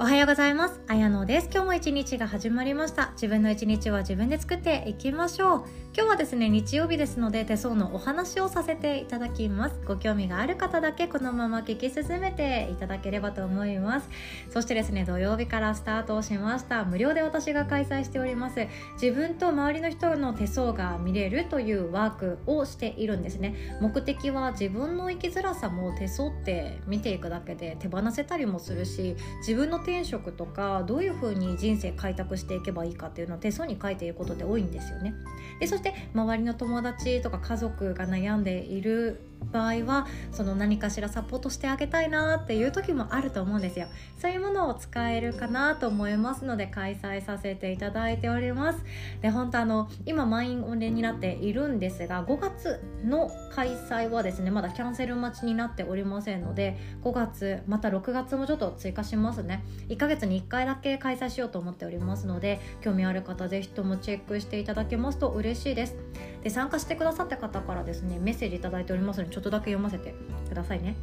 おはようございます。あやのです。今日も一日が始まりました。自分の一日は自分で作っていきましょう。今日はですね、日曜日ですので手相のお話をさせていただきます。ご興味がある方だけこのまま聞き進めていただければと思います。そしてですね、土曜日からスタートしました。無料で私が開催しております。自分と周りの人の手相が見れるというワークをしているんですね。目的は自分の生きづらさも手相って見ていくだけで手放せたりもするし、自分の転職とかどういうふうに人生開拓していけばいいかっていうのを手相に書いていることって多いんですよね。でそして周りの友達とか家族が悩んでいる場合はその何かしらサポートしてあげたいなっていう時もあると思うんですよ。そういうものを使えるかなと思いますので開催させていただいております。で本当あの今満員御礼になっているんですが5月の開催はですねまだキャンセル待ちになっておりませんので5月また6月もちょっと追加しますね。1ヶ月に1回だけ開催しようと思っておりますので興味ある方ぜひともチェックしていただけますと嬉しいです。で参加してくださった方からですねメッセージ頂いておりますのでちょっとだけ読ませてくださいね。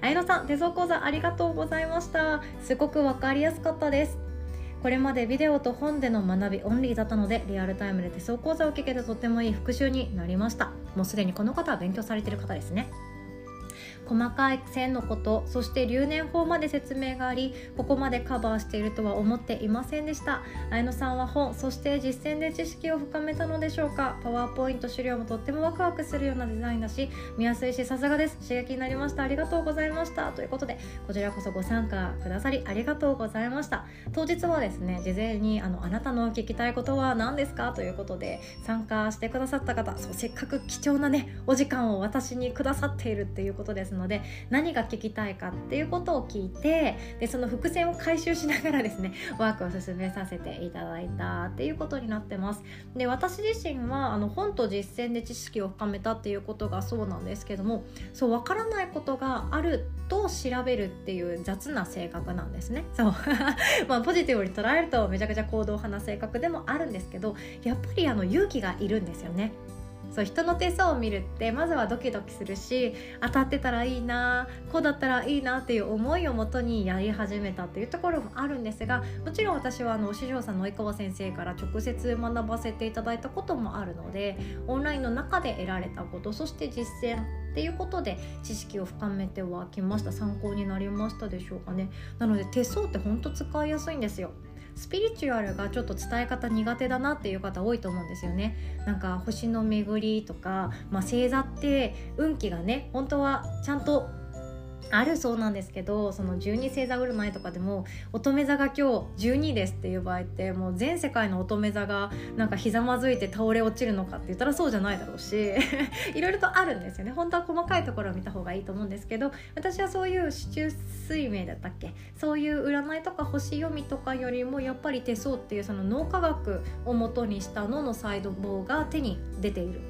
あやのさん手相講座ありがとうございました。すごく分かりやすかったです。これまでビデオと本での学びオンリーだったのでリアルタイムで手相講座を聞けてとってもいい復習になりました。もうすでにこの方は勉強されてる方ですね。細かい線のことそして留年法まで説明がありここまでカバーしているとは思っていませんでした。綾野さんは本そして実践で知識を深めたのでしょうか。パワーポイント資料もとってもワクワクするようなデザインだし見やすいしさすがです。刺激になりました。ありがとうございました。ということでこちらこそご参加くださりありがとうございました。当日はですね事前にあのあなたの聞きたいことは何ですか？ということで参加してくださった方そうせっかく貴重なねお時間を私にくださっているっていうことですので何が聞きたいかっていうことを聞いてでその伏線を回収しながらですね ワークを進めさせていただいたっていうことになってます。で私自身はあの本と実践で知識を深めたっていうことがそうなんですけどもそう分からないことがあると調べるっていう雑な性格なんですね。そう。まあポジティブに捉えるとめちゃくちゃ行動派な性格でもあるんですけどやっぱりあの勇気がいるんですよね。そう人の手相を見るってまずはドキドキするし当たってたらいいなこうだったらいいなっていう思いをもとにやり始めたっていうところもあるんですがもちろん私はあのお師匠さんの及川先生から直接学ばせていただいたこともあるのでオンラインの中で得られたことそして実践っていうことで知識を深めてはきました。参考になりましたでしょうかね。なので手相ってほんと使いやすいんですよ。スピリチュアルがちょっと伝え方苦手だなっていう方多いと思うんですよね。なんか星の巡りとか、まあ、星座って運気がね本当はちゃんとあるそうなんですけどその12星座占いとかでも乙女座が今日12ですっていう場合ってもう全世界の乙女座がなんかひざまずいて倒れ落ちるのかって言ったらそうじゃないだろうし いろいろとあるんですよね。本当は細かいところを見た方がいいと思うんですけど私はそういう市中水明だったっけ？そういう占いとか星読みとかよりもやっぱり手相っていうその脳科学をもとにした脳の細胞が手に出ている。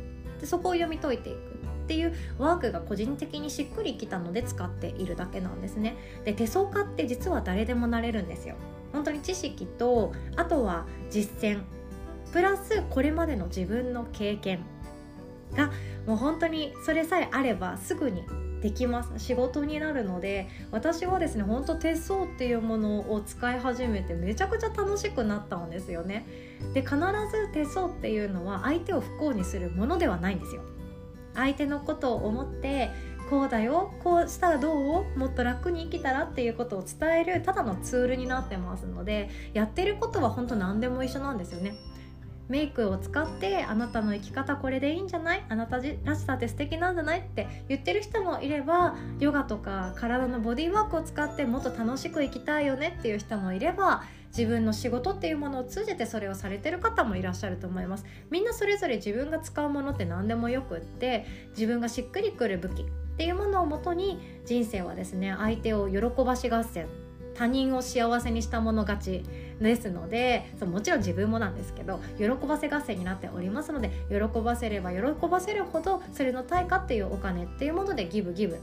でそこを読み解いていく。っていうワークが個人的にしっくりきたので使っているだけなんですね。で手相家って実は誰でもなれるんですよ。本当に知識とあとは実践。プラスこれまでの自分の経験がもう本当にそれさえあればすぐにできます。仕事になるので私はですねほんと手相っていうものを使い始めてめちゃくちゃ楽しくなったんですよね。で必ず手相っていうのは相手を不幸にするものではないんですよ。相手のことを思ってこうだよこうしたらどう？もっと楽に生きたらっていうことを伝えるただのツールになってますのでやってることは本当何でも一緒なんですよね。メイクを使ってあなたの生き方これでいいんじゃない？あなたらしさって素敵なんじゃない？って言ってる人もいればヨガとか体のボディーワークを使ってもっと楽しく生きたいよねっていう人もいれば自分の仕事っていうものを通じてそれをされてる方もいらっしゃると思います。みんなそれぞれ自分が使うものって何でもよくって自分がしっくりくる武器っていうものをもとに人生はですね相手を喜ばし合戦他人を幸せにしたもの勝ちですのでそうもちろん自分もなんですけど喜ばせ合戦になっておりますので喜ばせれば喜ばせるほどそれの対価っていうお金っていうものでギブギブ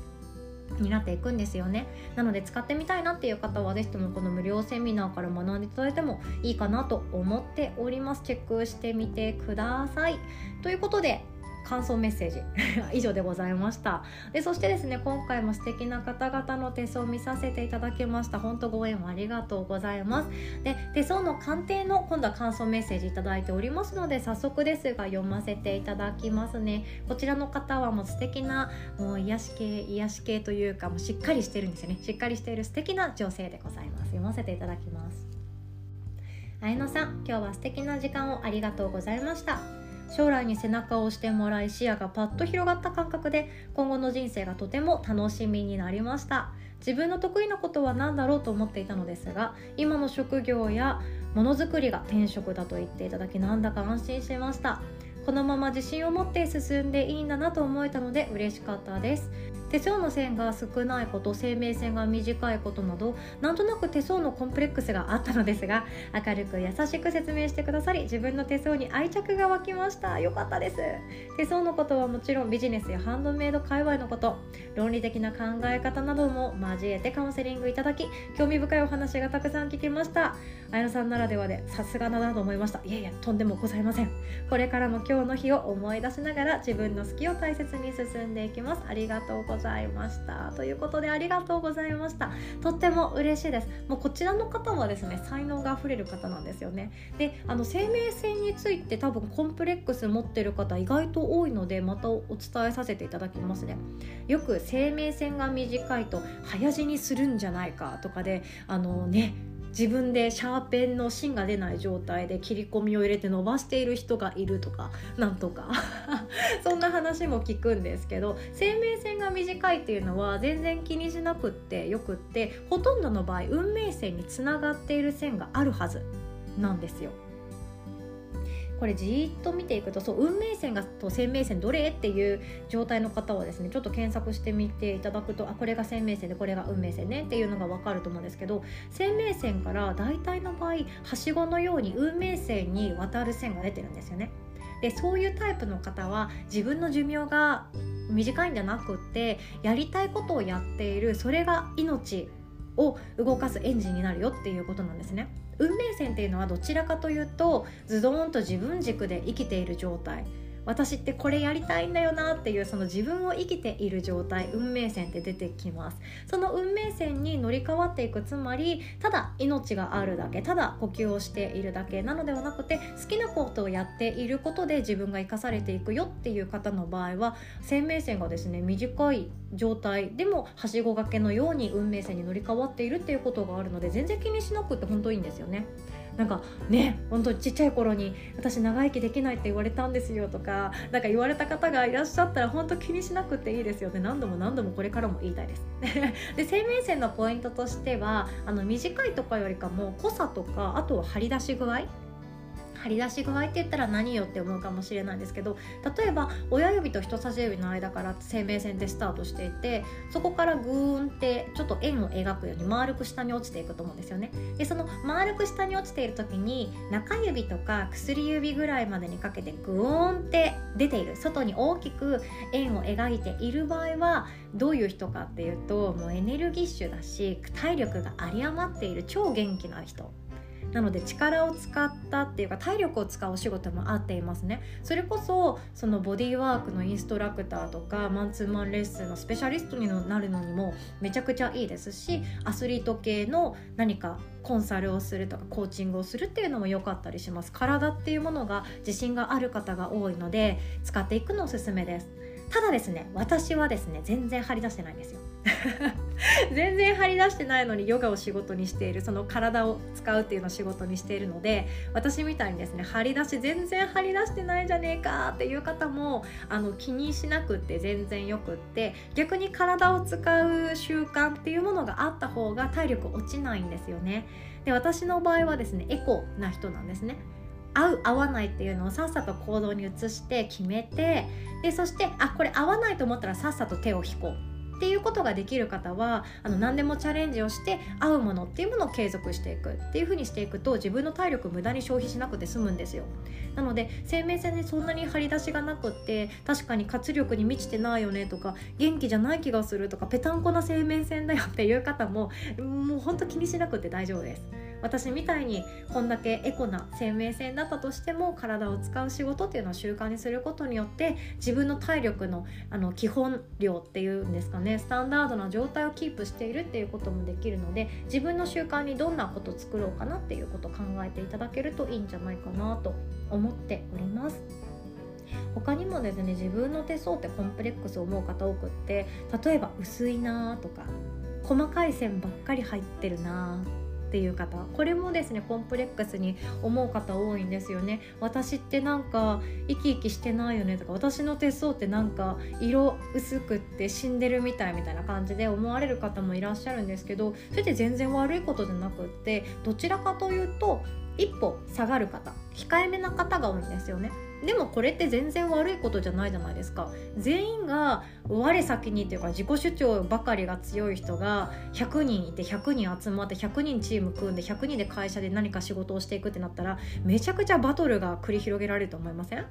になっていくんですよね。なので使ってみたいなっていう方は是非ともこの無料セミナーから学んでいただいてもいいかなと思っております。チェックしてみてください。ということで感想メッセージ。以上でございました。でそしてですね今回も素敵な方々の手相を見させていただきました。本当ご縁ありがとうございます。で手相の鑑定の今度は感想メッセージいただいておりますので早速ですが読ませていただきますね。こちらの方はもう素敵なもう癒し系癒し系というかもうしっかりしてるんですよね。しっかりしている素敵な女性でございます。読ませていただきます。綾野さん今日は素敵な時間をありがとうございました。将来に背中を押してもらい視野がパッと広がった感覚で今後の人生がとても楽しみになりました。自分の得意なことは何だろうと思っていたのですが今の職業やものづくりが転職だと言っていただきなんだか安心しました。このまま自信を持って進んでいいんだなと思えたので嬉しかったです。手相の線が少ないこと生命線が短いことなどなんとなく手相のコンプレックスがあったのですが明るく優しく説明してくださり自分の手相に愛着が湧きました。よかったです。手相のことはもちろんビジネスやハンドメイド界隈のこと論理的な考え方なども交えてカウンセリングいただき興味深いお話がたくさん聞きました。綾野さんならではでさすがだなと思いました。いやいやとんでもございません。これからも今日の日を思い出しながら自分の好きを大切に進んでいきます。ありがとうございました。ということでありがとうございました。とっても嬉しいです。もうこちらの方はですね才能があふれる方なんですよね。であの生命線について多分コンプレックス持ってる方意外と多いのでまたお伝えさせていただきますね。よく生命線が短いと早死にするんじゃないかとかであのね自分でシャーペンの芯が出ない状態で切り込みを入れて伸ばしている人がいるとかなんとか そんな話も聞くんですけど生命線が短いっていうのは全然気にしなくってよくってほとんどの場合運命線につながっている線があるはずなんですよ。これじっと見ていくとそう運命線がと生命線どれ？っていう状態の方はですねちょっと検索してみていただくとあこれが生命線でこれが運命線ねっていうのが分かると思うんですけど生命線から大体の場合はしごのように運命線に渡る線が出てるんですよね。でそういうタイプの方は自分の寿命が短いんじゃなくってやりたいことをやっているそれが命を動かすエンジンになるよっていうことなんですね。運命線っていうのはどちらかというとズドーンと自分軸で生きている状態私ってこれやりたいんだよなっていうその自分を生きている状態運命線って出てきますその運命線に乗り換わっていくつまりただ命があるだけただ呼吸をしているだけなのではなくて好きなことをやっていることで自分が生かされていくよっていう方の場合は生命線がですね短い状態でもはしご掛けのように運命線に乗り換わっているっていうことがあるので全然気にしなくて本当いいんですよね。なんかね本当ちっちゃい頃に私長生きできないって言われたんですよとかなんか言われた方がいらっしゃったら本当気にしなくていいですよね何度も何度もこれからも言いたいです。で生命線のポイントとしてはあの短いとかよりかも濃さとかあとは張り出し具合張り出し具合って言ったら何よって思うかもしれないんですけど例えば親指と人差し指の間から生命線でスタートしていてそこからグーンってちょっと円を描くように丸く下に落ちていくと思うんですよね。でその丸く下に落ちている時に中指とか薬指ぐらいまでにかけてグーンって出ている。外に大きく円を描いている場合はどういう人かっていうともうエネルギッシュだし体力が有り余っている。超元気な人。なので力を使ったっていうか体力を使うお仕事もあっていますね。それこそそのボディーワークのインストラクターとかマンツーマンレッスンのスペシャリストになるのにもめちゃくちゃいいですしアスリート系の何かコンサルをするとかコーチングをするっていうのも良かったりします。体っていうものが自信がある方が多いので使っていくのおすすめです。ただですね私はですね全然張り出してないんですよ。全然張り出してないのにヨガを仕事にしている。その体を使うっていうのを仕事にしているので私みたいにですね張り出し全然張り出してないじゃねえかっていう方もあの気にしなくって全然よくって逆に体を使う習慣っていうものがあった方が体力落ちないんですよね。で私の場合はですねエコな人なんですね。合う合わないっていうのをさっさと行動に移して決めてでそしてあこれ合わないと思ったらさっさと手を引こう。っていうことができる方はあの何でもチャレンジをして合うものっていうものを継続していくっていうふうにしていくと自分の体力無駄に消費しなくて済むんですよ。なので生命線にそんなに張り出しがなくって確かに活力に満ちてないよねとか元気じゃない気がするとかぺたんこな生命線だよっていう方ももうほんと気にしなくて大丈夫です。私みたいにこんだけエコな生命線だったとしても体を使う仕事っていうのを習慣にすることによって自分の体力のあの基本量っていうんですかねスタンダードな状態をキープしているっていうこともできるので自分の習慣にどんなこと作ろうかなっていうことを考えていただけるといいんじゃないかなと思っております。他にもですね自分の手相ってコンプレックスを思う方多くって例えば薄いなとか細かい線ばっかり入ってるなっていう方これもですねコンプレックスに思う方多いんですよね。私ってなんか生き生きしてないよねとか私の手相ってなんか色薄くって死んでるみたいみたいな感じで思われる方もいらっしゃるんですけどそれって全然悪いことじゃなくってどちらかというと一歩下がる方控えめな方が多いんですよね。でもこれって全然悪いことじゃないじゃないですか。全員が我先にっていうか自己主張ばかりが強い人が100人いて100人集まって100人チーム組んで100人で会社で何か仕事をしていくってなったらめちゃくちゃバトルが繰り広げられると思いません？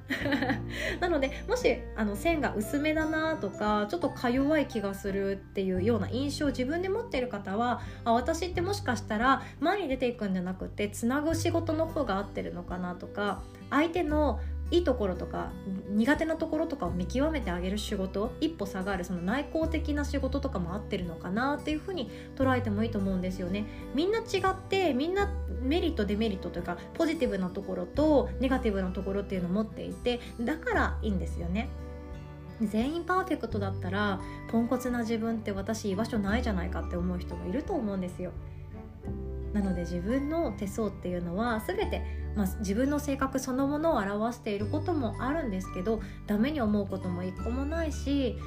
なのでもしあの線が薄めだなとかちょっとか弱い気がするっていうような印象を自分で持っている方はあ私ってもしかしたら前に出ていくんじゃなくてつなぐ仕事の方が合ってるのかなとか相手のいいところとか苦手なところとかを見極めてあげる仕事一歩下がるその内向的な仕事とかも合ってるのかなっていうふうに捉えてもいいと思うんですよね。みんな違ってみんなメリットデメリットというかポジティブなところとネガティブなところっていうのを持っていてだからいいんですよね。全員パーフェクトだったらポンコツな自分って私居場所ないじゃないかって思う人もいると思うんですよ。なので自分の手相っていうのは全て、まあ、自分の性格そのものを表していることもあるんですけどダメに思うことも一個もないし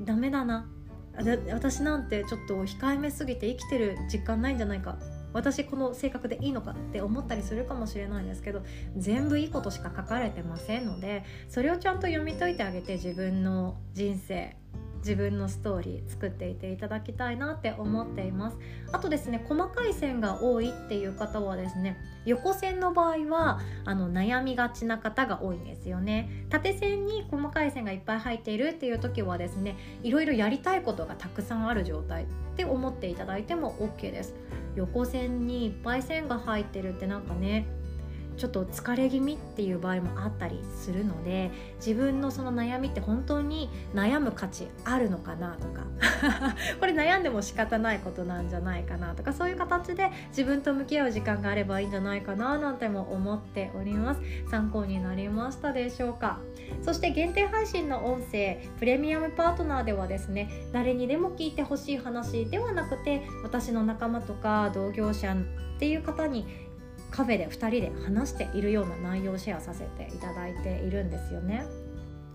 ダメだな。私なんてちょっと控えめすぎて生きてる実感ないんじゃないか。私この性格でいいのかって思ったりするかもしれないんですけど全部いいことしか書かれてませんのでそれをちゃんと読み解いてあげて自分の人生。自分のストーリー作っていていただきたいなって思っています。あとですね細かい線が多いっていう方はですね横線の場合はあの悩みがちな方が多いんですよね。縦線に細かい線がいっぱい入っているっていう時はですねいろいろやりたいことがたくさんある状態って思っていただいても OK です。横線にいっぱい線が入ってるってなんかねちょっと疲れ気味っていう場合もあったりするので自分のその悩みって本当に悩む価値あるのかなとか。これ悩んでも仕方ないことなんじゃないかなとか。そういう形で自分と向き合う時間があればいいんじゃないかななんても思っております。参考になりましたでしょうか。そして限定配信の音声プレミアムパートナーではですね誰にでも聞いてほしい話ではなくて私の仲間とか同業者っていう方にカフェで2人で話しているような内容をシェアさせていただいているんですよね。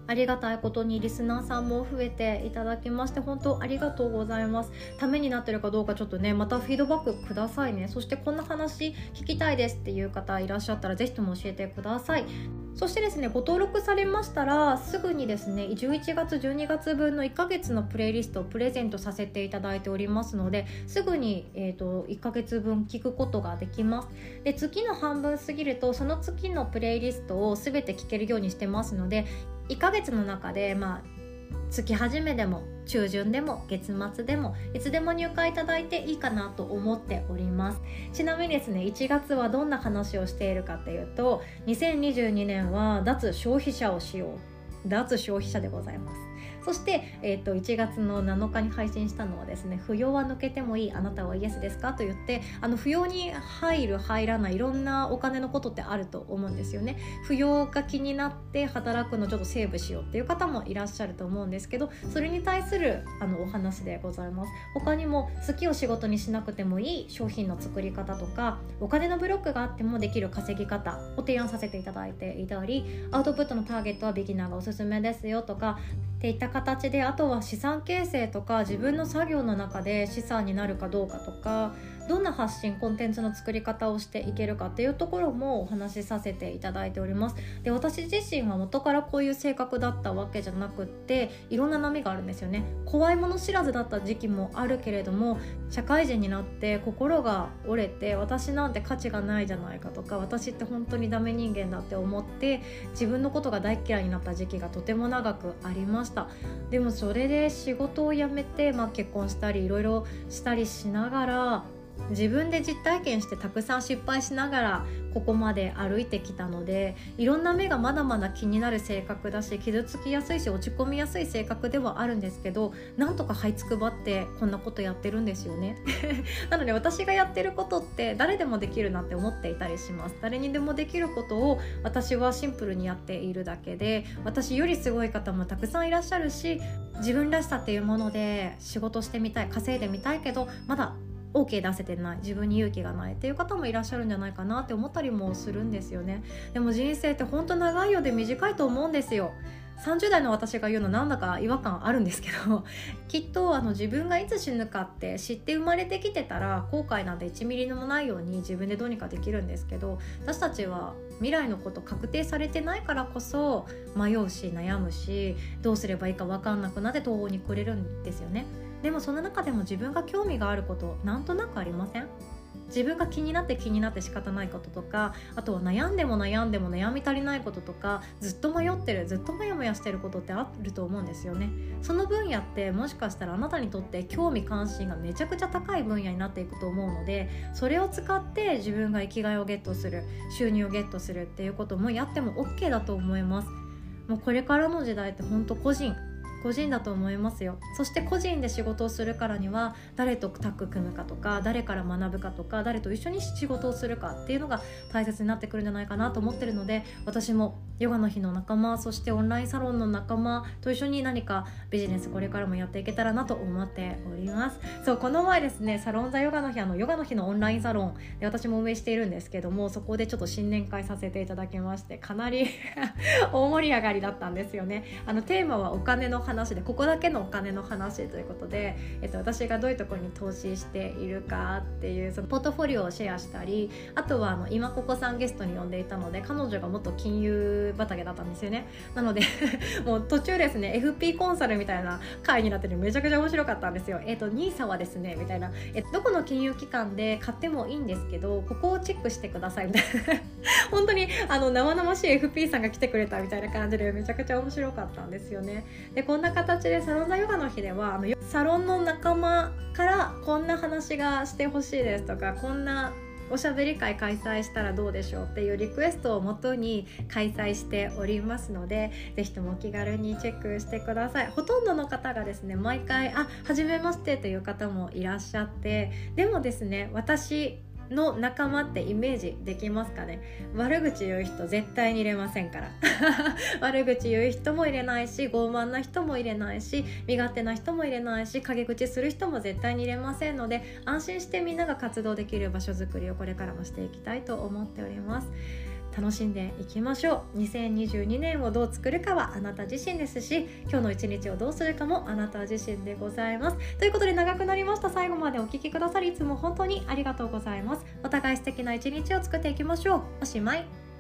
ありがたいことにリスナーさんも増えていただきまして本当ありがとうございます。ためになってるかどうかちょっとねまたフィードバックくださいね。そしてこんな話聞きたいですっていう方いらっしゃったら是非とも教えてください。そしてですねご登録されましたらすぐにですね11月12月分の1ヶ月のプレイリストをプレゼントさせていただいておりますのですぐに、えーと、1ヶ月分聞くことができます。で月の半分過ぎるとその月のプレイリストを全て聞けるようにしてますので1ヶ月の中でまあ月始めでも中旬でも月末でもいつでも入会いただいていいかなと思っております。ちなみにですね1月はどんな話をしているかっていうと2022年は脱消費者をしよう。脱消費者でございます。そして、えーと、1月の7日に配信したのはですね「扶養は抜けてもいいあなたはイエスですか?」と言ってあの扶養に入る入らないいろんなお金のことってあると思うんですよね扶養が気になって働くのちょっとセーブしようっていう方もいらっしゃると思うんですけどそれに対するあのお話でございます他にも好きを仕事にしなくてもいい商品の作り方とかお金のブロックがあってもできる稼ぎ方を提案させていただいていたりアウトプットのターゲットはビギナーがおすすめですよとかっていった形であとは資産形成とか自分の作業の中で資産になるかどうかとかどんな発信コンテンツの作り方をしていけるかっていうところもお話しさせていただいております。で私自身は元からこういう性格だったわけじゃなくっていろんな波があるんですよね。怖いもの知らずだった時期もあるけれども社会人になって心が折れて私なんて価値がないじゃないかとか私って本当にダメ人間だって思って自分のことが大嫌いになった時期がとても長くありました。でもそれで仕事を辞めて、まあ、結婚したりいろいろしたりしながら自分で実体験してたくさん失敗しながらここまで歩いてきたのでいろんな目がまだまだ気になる性格だし傷つきやすいし落ち込みやすい性格ではあるんですけどなんとか這いつくばってこんなことやってるんですよね。なので私がやってることって誰でもできるなって思っていたりします。誰にでもできることを私はシンプルにやっているだけで私よりすごい方もたくさんいらっしゃるし自分らしさっていうもので仕事してみたい稼いでみたいけどまだ OK 出せてない自分に勇気がないっていう方もいらっしゃるんじゃないかなって思ったりもするんですよねでも人生って本当長いようで短いと思うんですよ30代の私が言うのなんだか違和感あるんですけど きっとあの自分がいつ死ぬかって知って生まれてきてたら後悔なんて1ミリでもないように自分でどうにかできるんですけど私たちは未来のこと確定されてないからこそ迷うし悩むしどうすればいいか分かんなくなって途方に暮れるんですよね。でもその中でも自分が興味があることなんとなくありません？自分が気になって気になって仕方ないこととかあとは悩んでも悩んでも悩み足りないこととかずっと迷ってるずっとモヤモヤしてることってあると思うんですよね。その分野ってもしかしたらあなたにとって興味関心がめちゃくちゃ高い分野になっていくと思うのでそれを使って自分が生きがいをゲットする収入をゲットするっていうこともやっても OK だと思います。もうこれからの時代って本当個人。個人だと思いますよ。そして個人で仕事をするからには誰とタッグ組むかとか誰から学ぶかとか誰と一緒に仕事をするかっていうのが大切になってくるんじゃないかなと思ってるので私もヨガの日の仲間そしてオンラインサロンの仲間と一緒に何かビジネスこれからもやっていけたらなと思っております。そうこの前ですねサロンザヨガの日あのヨガの日のオンラインサロンで私も運営しているんですけどもそこでちょっと新年会させていただきましてかなり 大盛り上がりだったんですよね。あのテーマはお金の話話でここだけのお金の話ということで、えっと、私がどういうところに投資しているかっていうそのポートフォリオをシェアしたりあとはあの今ここさんゲストに呼んでいたので彼女が元金融畑だったんですよね。なので もう途中ですね FP コンサルみたいな回になっててめちゃくちゃ面白かったんですよ。えっと NISA はですねみたいな。えどこの金融機関で買ってもいいんですけどここをチェックしてくださいみたいな。本当にあの生々しい FP さんが来てくれたみたいな感じでめちゃくちゃ面白かったんですよね。でこんな形でサロンザヨガの日ではあのサロンの仲間からこんな話がしてほしいですとかこんなおしゃべり会開催したらどうでしょうっていうリクエストをもとに開催しておりますので是非ともお気軽にチェックしてください。ほとんどの方がですね毎回「あ初めまして」という方もいらっしゃってでもですね私の仲間ってイメージできますかね？悪口言う人絶対に入れませんから。悪口言う人も入れないし傲慢な人も入れないし身勝手な人も入れないし陰口する人も絶対に入れませんので安心してみんなが活動できる場所づくりをこれからもしていきたいと思っております。楽しんでいきましょう。2022年をどう作るかはあなた自身ですし今日の一日をどうするかもあなた自身でございます。ということで長くなりました。最後までお聴きくださりいつも本当にありがとうございます。お互い素敵な一日を作っていきましょう。おしまい。